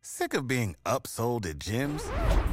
Sick of being upsold at gyms?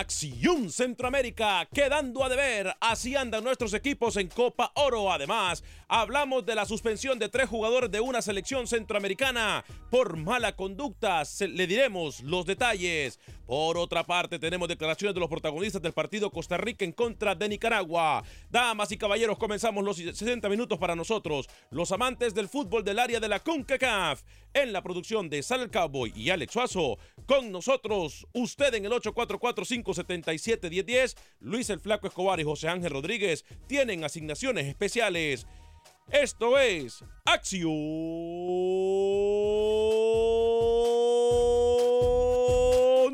Acción Centroamérica, quedando a deber, así andan nuestros equipos en Copa Oro. Además, hablamos de la suspensión de tres jugadores de una selección centroamericana por mala conducta. Le diremos los detalles. Por otra parte, tenemos declaraciones de los protagonistas del partido Costa Rica en contra de Nicaragua. Damas y caballeros, comenzamos los 60 minutos para nosotros, los amantes del fútbol del área de la CONCACAF. En la producción de Sal Cowboy y Alex Suazo, con nosotros, usted en el 844-577-1010, Luis el Flaco Escobar y José Ángel Rodríguez tienen asignaciones especiales. Esto es Acción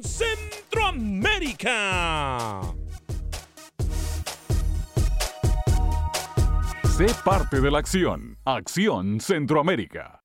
Centroamérica. Sé parte de la acción. Acción Centroamérica.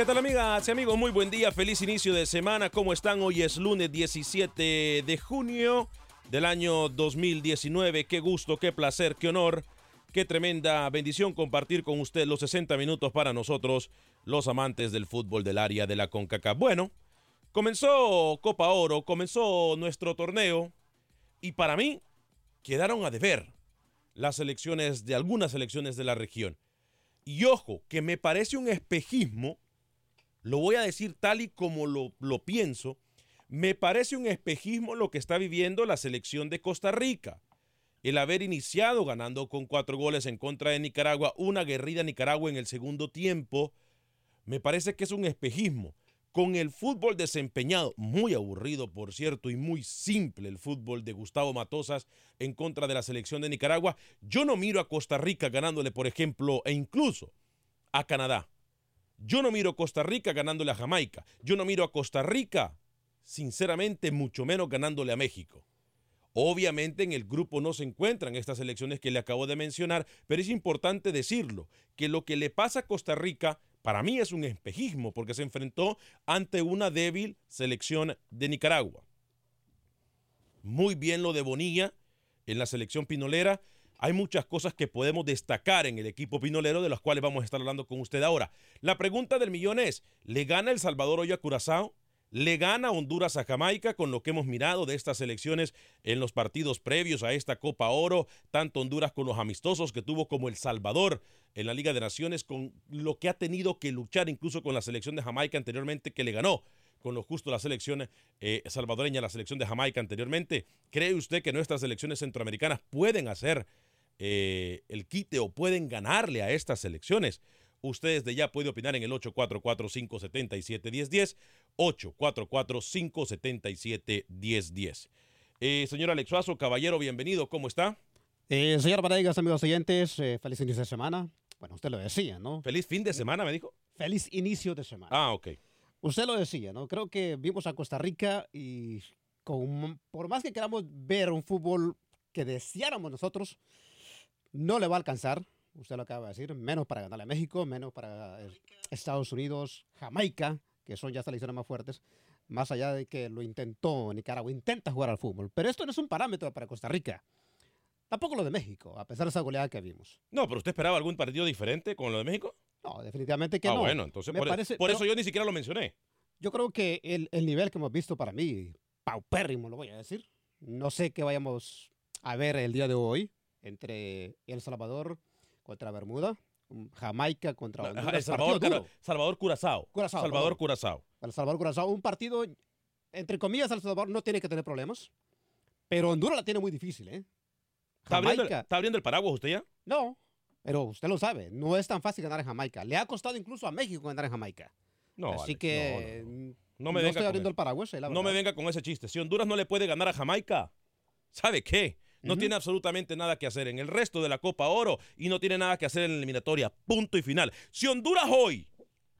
¿Qué tal amigas y amigos? Muy buen día, feliz inicio de semana. ¿Cómo están? Hoy es lunes 17 de junio del año 2019. Qué gusto, qué placer, qué honor, qué tremenda bendición compartir con usted los 60 minutos para nosotros, los amantes del fútbol del área de la CONCACAF. Bueno, comenzó Copa Oro, comenzó nuestro torneo y para mí quedaron a deber las elecciones de algunas elecciones de la región. Y ojo, que me parece un espejismo lo voy a decir tal y como lo, pienso, me parece un espejismo lo que está viviendo la selección de Costa Rica. El haber iniciado ganando con cuatro goles en contra de Nicaragua, una guerrida Nicaragua en el segundo tiempo, me parece que es un espejismo. Con el fútbol desempeñado, muy aburrido por cierto, y muy simple el fútbol de Gustavo Matosas en contra de la selección de Nicaragua, yo no miro a Costa Rica ganándole, por ejemplo, e incluso a Canadá. Yo no miro a Costa Rica ganándole a Jamaica. Yo no miro a Costa Rica, sinceramente, mucho menos ganándole a México. Obviamente en el grupo no se encuentran estas elecciones que le acabo de mencionar, pero es importante decirlo, que lo que le pasa a Costa Rica para mí es un espejismo porque se enfrentó ante una débil selección de Nicaragua. Muy bien lo de Bonilla, en la selección pinolera. Hay muchas cosas que podemos destacar en el equipo pinolero de las cuales vamos a estar hablando con usted ahora. La pregunta del millón es, ¿le gana El Salvador hoy a Curazao? ¿Le gana Honduras a Jamaica con lo que hemos mirado de estas elecciones en los partidos previos a esta Copa Oro? Tanto Honduras con los amistosos que tuvo como El Salvador en la Liga de Naciones, con lo que ha tenido que luchar incluso con la selección de Jamaica anteriormente que le ganó con lo justo la selección eh, salvadoreña, la selección de Jamaica anteriormente. ¿Cree usted que nuestras selecciones centroamericanas pueden hacer eh, el quite o pueden ganarle a estas selecciones? Ustedes de ya puede opinar en el 844-577-1010, 844-577-1010. Eh, señor Alexuazo, caballero, bienvenido, ¿cómo está? Eh, señor Varegas, amigos oyentes, eh, feliz inicio de semana. Bueno, usted lo decía, ¿no? Feliz fin de semana, me dijo. Feliz inicio de semana. Ah, ok. Usted lo decía, ¿no? Creo que vimos a Costa Rica y con, por más que queramos ver un fútbol que deseáramos nosotros, no le va a alcanzar. Usted lo acaba de decir, menos para ganarle a México, menos para eh, Estados Unidos, Jamaica, que son ya selecciones más fuertes, más allá de que lo intentó Nicaragua, intenta jugar al fútbol. Pero esto no es un parámetro para Costa Rica. Tampoco lo de México, a pesar de esa goleada que vimos. No, pero ¿usted esperaba algún partido diferente con lo de México? No, definitivamente que ah, no. bueno, entonces por, parece- por eso yo ni siquiera lo mencioné. Yo creo que el, el nivel que hemos visto para mí, paupérrimo, lo voy a decir. No sé qué vayamos a ver el día de hoy entre El Salvador contra Bermuda, Jamaica contra Honduras. El Salvador, Salvador Curazao. Curazao, Salvador. Curazao. El Salvador Curazao, un partido, entre comillas, El Salvador no tiene que tener problemas, pero Honduras la tiene muy difícil, ¿eh? ¿Está abriendo, está abriendo el paraguas usted ya? no, pero usted lo sabe, no es tan fácil ganar en Jamaica. Le ha costado incluso a México ganar en Jamaica. No, Así Alex, que no, no, no. No me venga estoy abriendo el paraguas, eh, la No me venga con ese chiste. Si Honduras no le puede ganar a Jamaica, ¿sabe qué? No tiene absolutamente nada que hacer en el resto de la Copa Oro y no tiene nada que hacer en la eliminatoria. Punto y final. Si Honduras hoy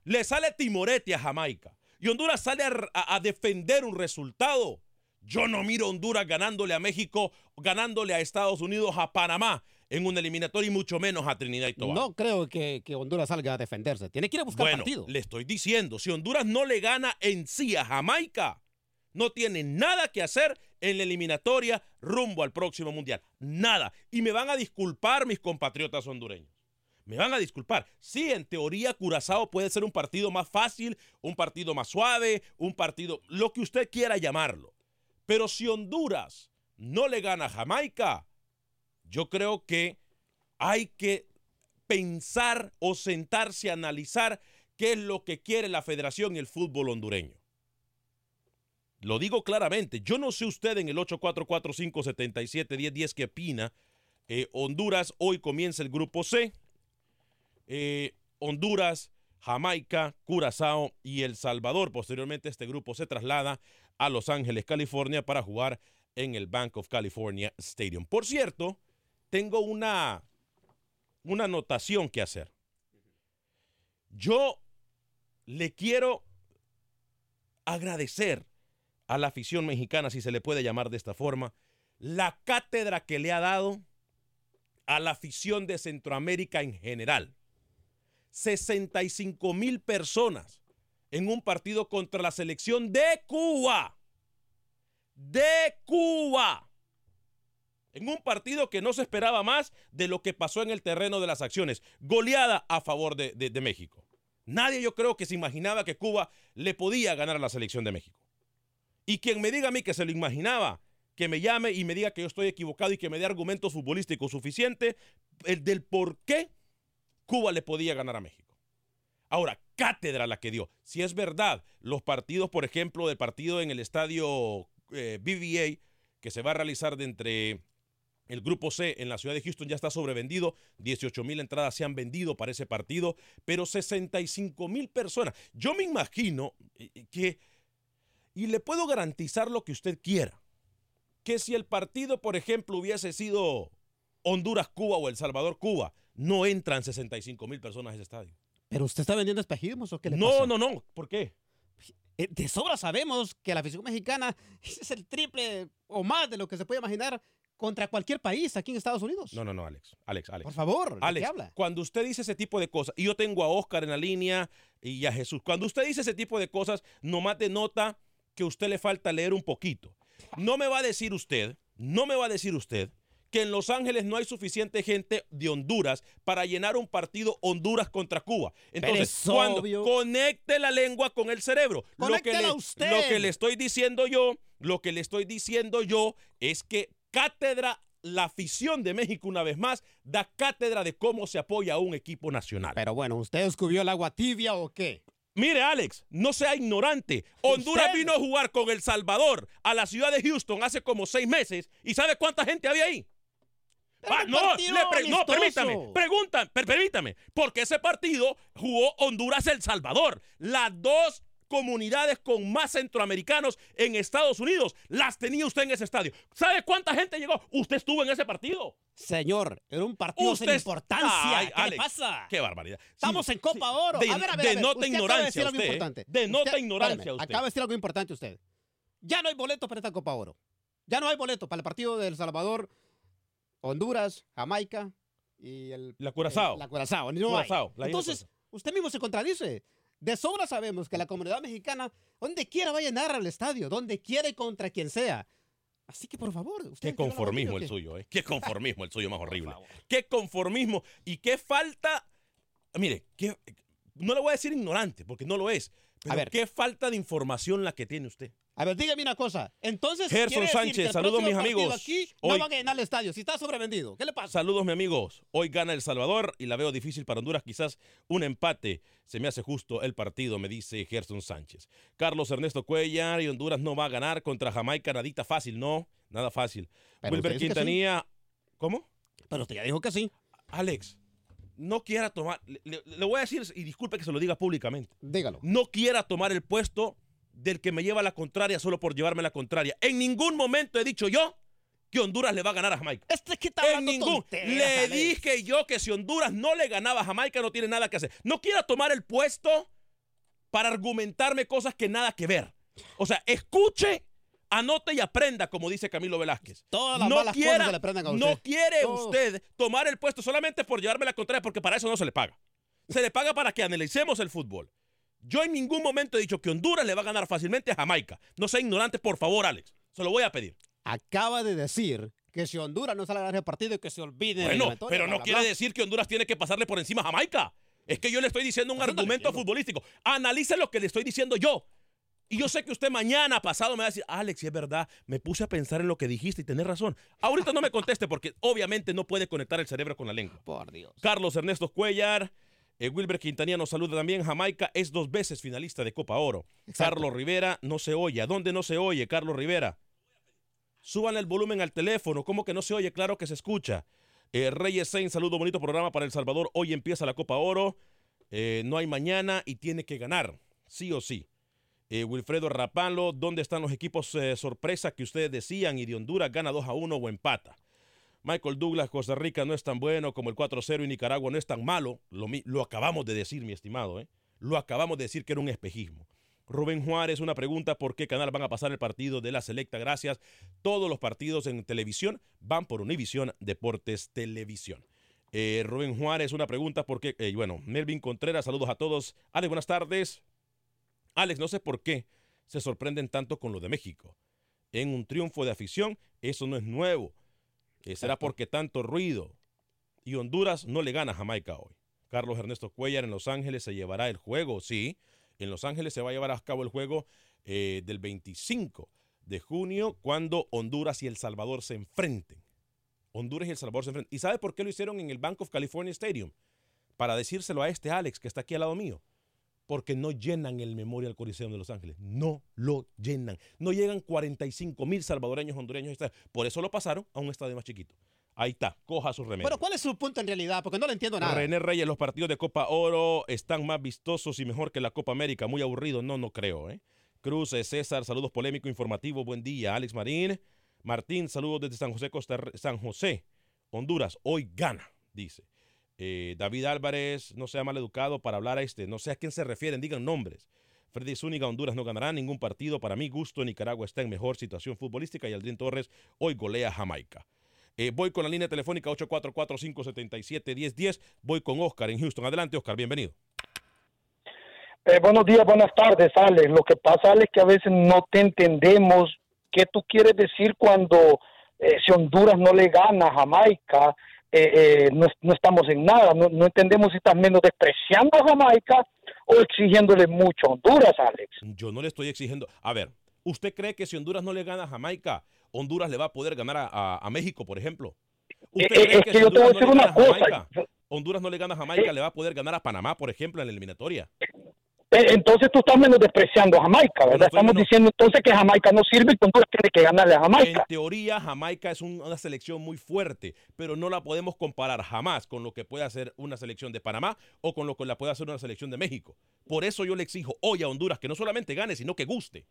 le sale timorete a Jamaica y Honduras sale a, a- a defender un resultado, yo no miro a Honduras ganándole a México, ganándole a Estados Unidos, a Panamá en una eliminatoria y mucho menos a Trinidad y Tobago. No creo que, que Honduras salga a defenderse. Tiene que ir a buscar Bueno, partido. le estoy diciendo, si Honduras no le gana en sí a Jamaica, no tiene nada que hacer en la eliminatoria rumbo al próximo mundial. Nada. Y me van a disculpar mis compatriotas hondureños. Me van a disculpar. Sí, en teoría Curazao puede ser un partido más fácil, un partido más suave, un partido, lo que usted quiera llamarlo. Pero si Honduras no le gana a Jamaica, yo creo que hay que pensar o sentarse a analizar qué es lo que quiere la federación y el fútbol hondureño. Lo digo claramente, yo no sé usted en el 844-577-1010 qué opina. Eh, Honduras, hoy comienza el grupo C. Eh, Honduras, Jamaica, Curazao y El Salvador. Posteriormente este grupo se traslada a Los Ángeles, California para jugar en el Bank of California Stadium. Por cierto, tengo una, una anotación que hacer. Yo le quiero agradecer a la afición mexicana, si se le puede llamar de esta forma, la cátedra que le ha dado a la afición de Centroamérica en general. 65 mil personas en un partido contra la selección de Cuba. De Cuba. En un partido que no se esperaba más de lo que pasó en el terreno de las acciones. Goleada a favor de, de- de México. Nadie yo creo que se imaginaba que Cuba le podía ganar a la selección de México. Y quien me diga a mí que se lo imaginaba, que me llame y me diga que yo estoy equivocado y que me dé argumentos futbolísticos suficientes el del por qué Cuba le podía ganar a México. Ahora, cátedra la que dio. Si es verdad, los partidos, por ejemplo, del partido en el estadio eh, BBA, que se va a realizar de entre el grupo C en la ciudad de Houston ya está sobrevendido. 18 mil entradas se han vendido para ese partido, pero 65 mil personas. Yo me imagino eh, que, y le puedo garantizar lo que usted quiera, que si el partido, por ejemplo, hubiese sido Honduras-Cuba o El Salvador-Cuba, no entran 65 mil personas a ese estadio. ¿Pero usted está vendiendo espejismos o qué le No, pasa? no, no. ¿Por qué? Eh, De sobra sabemos que la afición mexicana es el triple o más de lo que se puede imaginar contra cualquier país aquí en Estados Unidos. No, no, no, Alex. Alex, Alex. Por favor, ¿de Alex, qué habla? cuando usted dice ese tipo de cosas, y yo tengo a Oscar en la línea y a Jesús, cuando usted dice ese tipo de cosas, nomás denota que a usted le falta leer un poquito. No me va a decir usted, no me va a decir usted que en Los Ángeles no hay suficiente gente de Honduras para llenar un partido Honduras contra Cuba. Entonces, es cuando conecte la lengua con el cerebro, lo que, le, usted. lo que le estoy diciendo yo, lo que le estoy diciendo yo es que cátedra la afición de México una vez más da cátedra de cómo se apoya a un equipo nacional. Pero bueno, ¿usted descubrió el agua tibia o qué? Mire, Alex, no sea ignorante. Honduras ¿Usted? vino a jugar con El Salvador a la ciudad de Houston hace como seis meses. ¿Y sabe cuánta gente había ahí? Ah, no, le permítame, pregunta, per- permítame, porque ese partido jugó Honduras-El Salvador. Las dos comunidades con más centroamericanos en Estados Unidos las tenía usted en ese estadio. ¿Sabe cuánta gente llegó? Usted estuvo en ese partido. Señor, era un partido Usted sin importancia. Ay, ¿Qué Alex, le pasa? Qué barbaridad. Estamos Sí, en Copa Oro. de- a ver, a ver, a ver. denota Usted acaba de ignorancia decir algo usted, importante. Denota Usted- ignorancia espérame, usted. Acaba de decir algo importante usted. Ya no hay boletos para esta Copa Oro. Ya no hay boletos para el partido de El Salvador, Honduras, Jamaica y el... La Curazao. eh, la Curazao. No. Curazao, Entonces, usted mismo se contradice. De sobra sabemos que la comunidad mexicana, donde quiera va a llenar al estadio, donde quiera y contra quien sea. Así que, por favor, usted... Qué conformismo el suyo, ¿eh? Qué conformismo el suyo más horrible. Qué conformismo y qué falta. Mire, qué- no le voy a decir ignorante, porque no lo es. Pero A ver. qué falta de información la que tiene usted. A ver, dígame una cosa. Entonces, Gerson Sánchez, saludos, mis amigos. Aquí Hoy- no van a llenar el estadio. Si está sobrevendido, ¿qué le pasa? Saludos, mi amigos. Hoy gana El Salvador y la veo difícil para Honduras. Quizás un empate se me hace justo el partido, me dice Gerson Sánchez. Carlos Ernesto Cuellar y Honduras no va a ganar contra Jamaica. Nadita fácil, no. Nada fácil. Pero Wilber sí. Quintanilla. ¿Cómo? Pero usted ya dijo que sí. Alex, no quiera tomar. Le, voy a decir, y disculpe que se lo diga públicamente. Dígalo. no quiera tomar el puesto del que me lleva la contraria solo por llevarme la contraria. En ningún momento he dicho yo que Honduras le va a ganar a Jamaica. Este que está En hablando ningún. tonteras, Le dije yo que si Honduras no le ganaba a Jamaica no tiene nada que hacer. No quiera tomar el puesto para argumentarme cosas que nada que ver. O sea, escuche, anote y aprenda, como dice Camilo Velázquez. Todas las no malas cosas quiera, se le aprendan a no quiere Todo. usted tomar el puesto solamente por llevarme la contraria, porque para eso no se le paga. Se le paga para que analicemos el fútbol. Yo en ningún momento he dicho que Honduras le va a ganar fácilmente a Jamaica. No sea ignorante, por favor, Alex. Se lo voy a pedir. Acaba de decir que si Honduras no sale a ganar el partido y que se olvide. de la Bueno, pero no bla, quiere bla. decir que Honduras tiene que pasarle por encima a Jamaica. Es que yo le estoy diciendo un Eso argumento futbolístico. Analice lo que le estoy diciendo yo. Y yo sé que usted mañana pasado me va a decir, Alex, si es verdad, me puse a pensar en lo que dijiste y tenés razón. Ahorita no me conteste porque obviamente no puede conectar el cerebro con la lengua. Por Dios. Carlos Ernesto Cuellar, eh, Wilber Quintanilla nos saluda también. Jamaica es dos veces finalista de Copa Oro. Exacto. Carlos Rivera no se oye. ¿A dónde no se oye, Carlos Rivera? Suban el volumen al teléfono. ¿Cómo que no se oye? Claro que se escucha. Eh, Reyes Sainz, saludo, bonito programa para El Salvador. Hoy empieza la Copa Oro. Eh, no hay mañana y tiene que ganar, sí o sí. Eh, Wilfredo Rapalo, ¿dónde están los equipos eh, sorpresa que ustedes decían? Y de Honduras gana 2 a 1 o empata. Michael Douglas, Costa Rica no es tan bueno como el 4-0 y Nicaragua no es tan malo. Lo, acabamos de decir, mi estimado. ¿eh? Lo acabamos de decir que era un espejismo. Rubén Juárez, una pregunta, ¿por qué canal van a pasar el partido de la Selecta? Gracias. Todos los partidos en televisión van por Univisión Deportes Televisión. Rubén Juárez, una pregunta, ¿por qué? Eh, bueno, Melvin Contreras, saludos a todos. Alex, buenas tardes. Alex, no sé por qué se sorprenden tanto con lo de México. En un triunfo de afición, eso no es nuevo. Eh, será porque tanto ruido. Y Honduras no le gana a Jamaica hoy. Carlos Ernesto Cuellar en Los Ángeles se llevará el juego, sí. En Los Ángeles se va a llevar a cabo el juego eh, del 25 de junio cuando Honduras y El Salvador se enfrenten. Honduras y El Salvador se enfrenten. ¿Y sabe por qué lo hicieron en el Bank of California Stadium? Para decírselo a este Alex que está aquí al lado mío. Porque no llenan el Memorial Coliseum de Los Ángeles. No lo llenan. No llegan 45 mil salvadoreños, hondureños. Por eso lo pasaron a un estadio más chiquito. Ahí está, coja sus remedios. Bueno, ¿cuál es su punto en realidad? Porque no le entiendo nada. René Reyes, los partidos de Copa Oro están más vistosos y mejor que la Copa América. Muy aburrido, no, no creo. ¿eh? Cruz, César, saludos polémico, informativo, buen día. Alex Marín, Martín, saludos desde San José, Costa San José, Honduras. Hoy gana, dice. Eh, David Álvarez, no sea mal educado para hablar a este, no sé a quién se refieren, digan nombres. Freddy Zúñiga, Honduras no ganará ningún partido. Para mi gusto, Nicaragua está en mejor situación futbolística y Aldrin Torres hoy golea Jamaica. Eh, voy con la línea telefónica 844-577-1010. Voy con Oscar en Houston. Adelante, Oscar, bienvenido. Eh, buenos días, buenas tardes, Alex. Lo que pasa, Alex, que a veces no te entendemos qué tú quieres decir cuando eh, si Honduras no le gana a Jamaica, eh, eh, no, no estamos en nada. No, no entendemos si estás menos despreciando a Jamaica o exigiéndole mucho a Honduras, Alex. Yo no le estoy exigiendo. A ver, ¿usted cree que si Honduras no le gana a Jamaica, Honduras le va a poder ganar a, a- a México, por ejemplo? ¿Usted Eh, eh, cree es que que si yo te voy a Honduras no decir le una cosa. Jamaica, Honduras no le gana a Jamaica, le va a poder ganar a Panamá, por ejemplo, en la eliminatoria? Eh, Entonces tú estás menos despreciando a Jamaica, ¿verdad? estoy Estamos menos- diciendo entonces que Jamaica no sirve y que Honduras tiene que ganarle a Jamaica. En teoría, Jamaica es un- una selección muy fuerte, pero no la podemos comparar jamás con lo que puede hacer una selección de Panamá o con lo que la puede hacer una selección de México. Por eso yo le exijo hoy a Honduras que no solamente gane, sino que guste.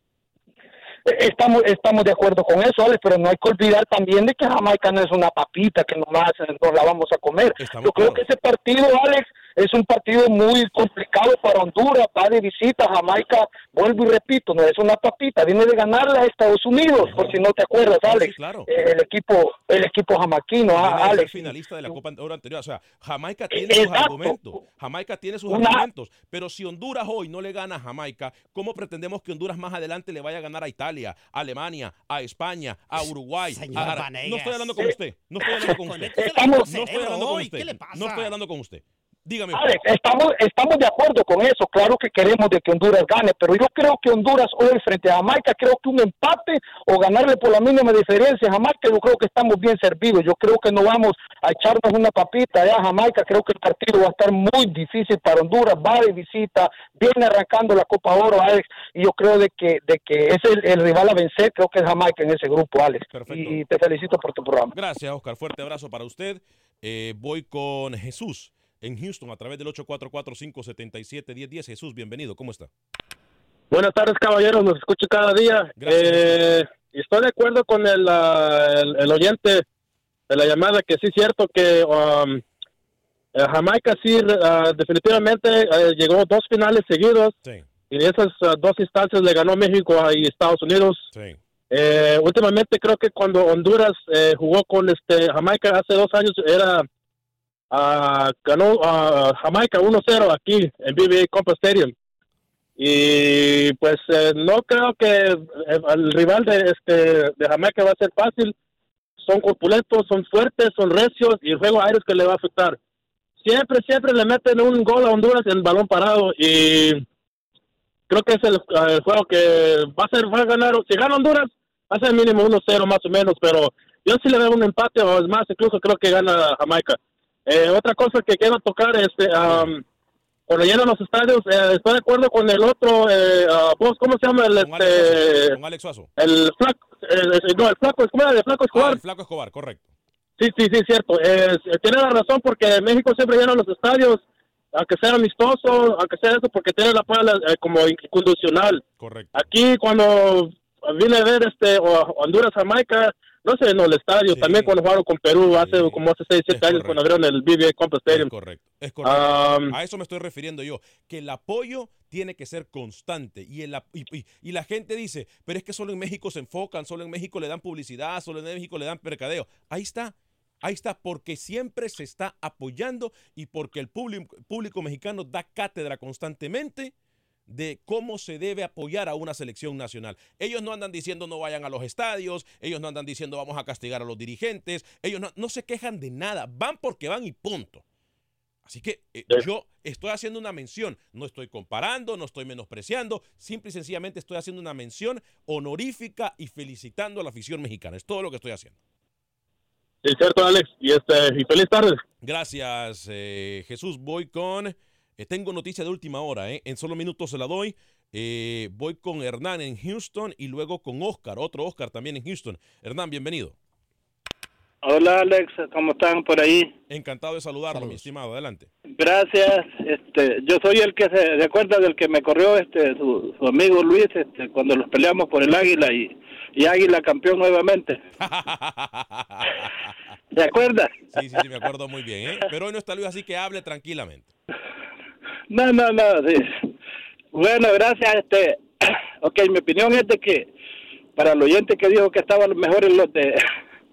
Eh, Estamos, estamos de acuerdo con eso, Alex, pero no hay que olvidar también de que Jamaica no es una papita que nomás eh, nos la vamos a comer. Estamos Yo creo claros. que ese partido, Alex, es un partido muy complicado para Honduras, va de visita a Jamaica, vuelvo y repito, no es una papita, viene de ganarle a Estados Unidos, por si no te acuerdas, No, sí, Alex. claro. Eh, el equipo el equipo jamaquino, ah, Alex. finalista de la Copa Oro anterior. O sea, Jamaica tiene sus argumentos. Jamaica tiene sus Una- argumentos. Pero si Honduras hoy no le gana a Jamaica, ¿cómo pretendemos que Honduras más adelante le vaya a ganar a Italia, a Alemania, a España, a Uruguay? A. No estoy hablando con usted. No estoy hablando con usted. Estamos- No estoy hablando con usted. ¿Qué le pasa? No estoy hablando con usted. Dígame. Alex, estamos, estamos de acuerdo con eso. Claro que queremos de que Honduras gane, pero yo creo que Honduras hoy frente a Jamaica, creo que un empate o ganarle por la mínima diferencia a Jamaica, yo creo que estamos bien servidos. Yo creo que no vamos a echarnos una papita allá a Jamaica. Creo que el partido va a estar muy difícil para Honduras. Va de visita, viene arrancando la Copa Oro, Alex, y yo creo de que, de que es el, el rival a vencer. Creo que es Jamaica en ese grupo, Alex. Perfecto. Y te felicito por tu programa. Gracias, Oscar. Fuerte abrazo para usted. Eh, voy con Jesús en Houston a través del 844-577-1010. Jesús, bienvenido. ¿Cómo está? Buenas tardes, caballeros. Los escucho cada día. Eh, estoy de acuerdo con el, ah, el, el oyente de la llamada que sí es cierto que um, eh, Jamaica sí ah, definitivamente eh, llegó dos finales seguidos Sí, y en esas ah, dos instancias le ganó México y Estados Unidos. sí. Eh, últimamente creo que cuando Honduras eh, jugó con este Jamaica hace dos años era ah, ganó ah, Jamaica 1-0 aquí en BBA Compa Stadium. Y pues eh, no creo que eh, el rival de este de Jamaica va a ser fácil. Son corpulentos son fuertes son recios y el juego aéreo que le va a afectar. Siempre siempre le meten un gol a Honduras en balón parado y creo que es el, el juego que va a ser va a ganar si gana Honduras va a ser mínimo 1-0 más o menos, pero yo sí le veo un empate o es más, incluso creo que gana Jamaica. Eh, otra cosa que quiero tocar es, este, um, cuando llenan los estadios, eh, estoy de acuerdo con el otro, eh, ah, vos, ¿cómo se llama? El, Con este, Con Alex Suazo. el flaco, el- no, el flaco, ¿cómo era? El flaco Ah, Escobar. el Flaco Escobar, correcto. Sí, sí, sí, cierto. Eh, tiene la razón porque México siempre llena los estadios, aunque sea amistoso, aunque sea eso, porque tiene la pala eh, como incondicional. Correcto. Aquí cuando vine a ver este o- Honduras Jamaica, no sé, no el estadio, Sí. también cuando jugaron con Perú hace Sí. como hace 6, 7 Es años cuando abrieron el BBA Compa Es Stadium. correcto. Es correcto. Um, A eso me estoy refiriendo yo, que el apoyo tiene que ser constante y, el, y, y- y la gente dice, pero es que solo en México se enfocan, solo en México le dan publicidad, solo en México le dan mercadeo. Ahí está, ahí está, porque siempre se está apoyando y porque el público, público mexicano da cátedra constantemente de cómo se debe apoyar a una selección nacional. Ellos no andan diciendo no vayan a los estadios, ellos no andan diciendo vamos a castigar a los dirigentes, ellos no, no se quejan de nada, van porque van y punto. Así que eh, yo estoy haciendo una mención, no estoy comparando, no estoy menospreciando, simple y sencillamente estoy haciendo una mención honorífica y felicitando a la afición mexicana. Es todo lo que estoy haciendo. sí, cierto, Alex. Y este y feliz tarde. Gracias, eh, Jesús. Voy con. Eh, tengo noticia de última hora, ¿eh? En solo minutos se la doy. Eh, voy con Hernán en Houston y luego con Oscar, otro Oscar también en Houston. Hernán, bienvenido. Hola Alex, ¿cómo están por ahí? Encantado de saludarlo, mi estimado. Adelante. Gracias. Este, yo soy el que se recuerda del que me corrió este su, su amigo Luis este, cuando los peleamos por el Águila y, y Águila campeón nuevamente. ¿Se acuerda? sí, sí, sí, me acuerdo muy bien, ¿eh? Pero hoy no está Luis, así que hable tranquilamente. No, no, no. sí. Bueno, gracias. Este, ok, mi opinión es de que para el oyente que dijo que estaban mejores los de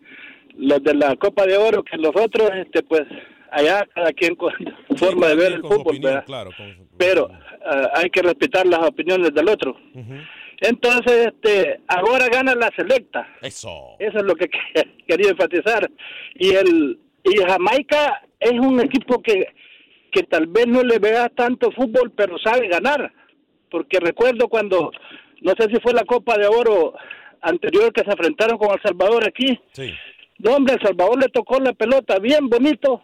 los de la Copa de Oro que los otros, este, pues allá cada quien con su forma de ver el fútbol, opinión, ¿verdad? claro. con pero ah, hay que respetar las opiniones del otro. Entonces, este, ahora gana la selecta. Eso. Eso es lo que- quería enfatizar. Y el y Jamaica es un equipo que, que tal vez no le vea tanto fútbol, pero sabe ganar. Porque recuerdo cuando, no sé si fue la Copa de Oro anterior que se enfrentaron con El Salvador aquí. Sí. No, hombre, El Salvador le tocó la pelota bien bonito,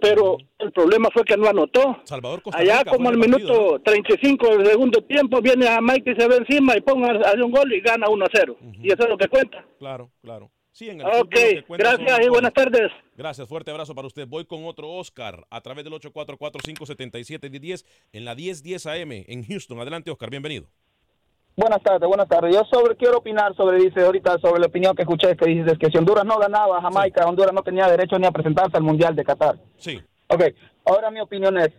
pero el problema fue que no anotó. Salvador Costa Allá como al minuto 35 del segundo tiempo viene a Mike y se ve encima y ponga hace un gol y gana 1 a 0. Y eso es lo que cuenta. Claro, claro. Sí, en el Ok, gracias y buenas tardes. Gracias, fuerte abrazo para usted. Voy con otro Oscar a través del 844-577-1010 en la 1010 AM en Houston. Adelante, Oscar, bienvenido. Buenas tardes, buenas tardes. Yo sobre quiero opinar sobre, dice ahorita, sobre la opinión que escuché, que dices que si Honduras no ganaba Jamaica, Honduras no tenía derecho ni a presentarse al Mundial de Qatar. Sí. Ok, ahora mi opinión es,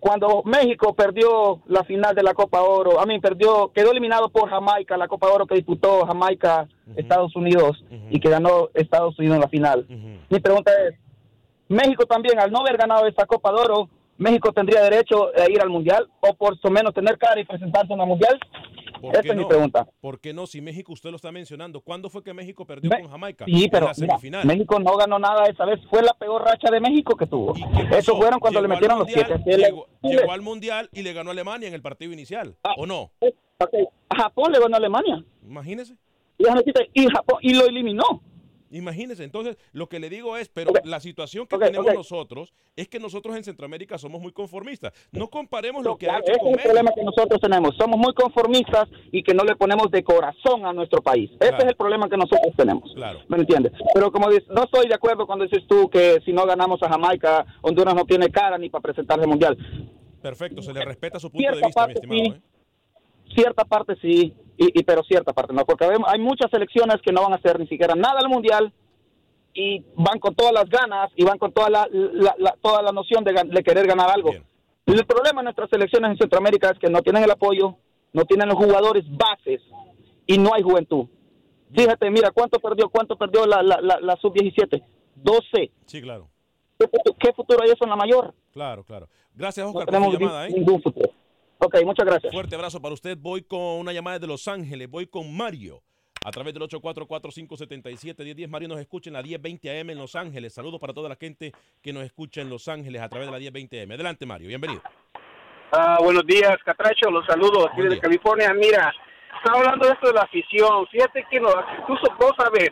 cuando México perdió la final de la Copa Oro, a mí perdió, quedó eliminado por Jamaica, la Copa Oro que disputó Jamaica, Estados Unidos, y que ganó Estados Unidos en la final. Mi pregunta es, México también, al no haber ganado esta Copa de Oro, México tendría derecho a ir al Mundial, o por lo menos tener cara y presentarse en el Mundial. ¿Por Esa qué es mi no? pregunta. ¿Por qué no? Si México usted lo está mencionando, ¿cuándo fue que México perdió Me- con Jamaica? Sí, En pero la mira, semifinal. México no ganó nada esa vez. Fue la peor racha de México que tuvo. Eso fueron cuando le Llegó metieron los Mundial, siete. a Chile. Llegó, llegó al Mundial y le ganó a Alemania en el partido inicial, Ah. ¿o no? A Japón le ganó a Alemania. Imagínese. Y Japón y lo eliminó. Imagínese, entonces lo que le digo es, pero la situación que tenemos nosotros es que nosotros en Centroamérica somos muy conformistas. No comparemos No, lo que ha claro, hecho ese con es el México. problema que nosotros tenemos. Somos muy conformistas y que no le ponemos de corazón a nuestro país. Ese Claro. es el problema que nosotros tenemos. Claro. ¿Me entiendes? Pero como dices, no estoy de acuerdo cuando dices tú que si no ganamos a Jamaica, Honduras no tiene cara ni para presentarse al Mundial. Perfecto, se le respeta su punto de vista, mi estimado. ¿eh? Cierta parte sí, y, y- pero cierta parte no, porque hay muchas selecciones que no van a hacer ni siquiera nada al mundial y van con todas las ganas y van con toda la, la- la- toda la noción de, de querer ganar algo. El problema de nuestras selecciones en Centroamérica es que no tienen el apoyo, no tienen los jugadores bases y no hay juventud. Fíjate, mira cuánto perdió, cuánto perdió la, la, la, la sub-17, 12. Sí, claro, ¿Qué, futu- qué futuro hay eso en la mayor? claro, claro. Gracias, No Oscar, por tenemos llamada. ¿eh? ningún futuro. Ok, muchas gracias. Fuerte abrazo para usted. Voy con una llamada de Los Ángeles. Voy con Mario. A través del 844-577-1010. Mario nos escucha en la 1020 AM en Los Ángeles. Saludos para toda la gente que nos escucha en Los Ángeles a través de la 1020 AM. Adelante, Mario. Bienvenido. Ah, buenos días, Catracho, los saludo aquí desde California. Mira, estaba hablando de esto de la afición. Fíjate que no, incluso vos sabés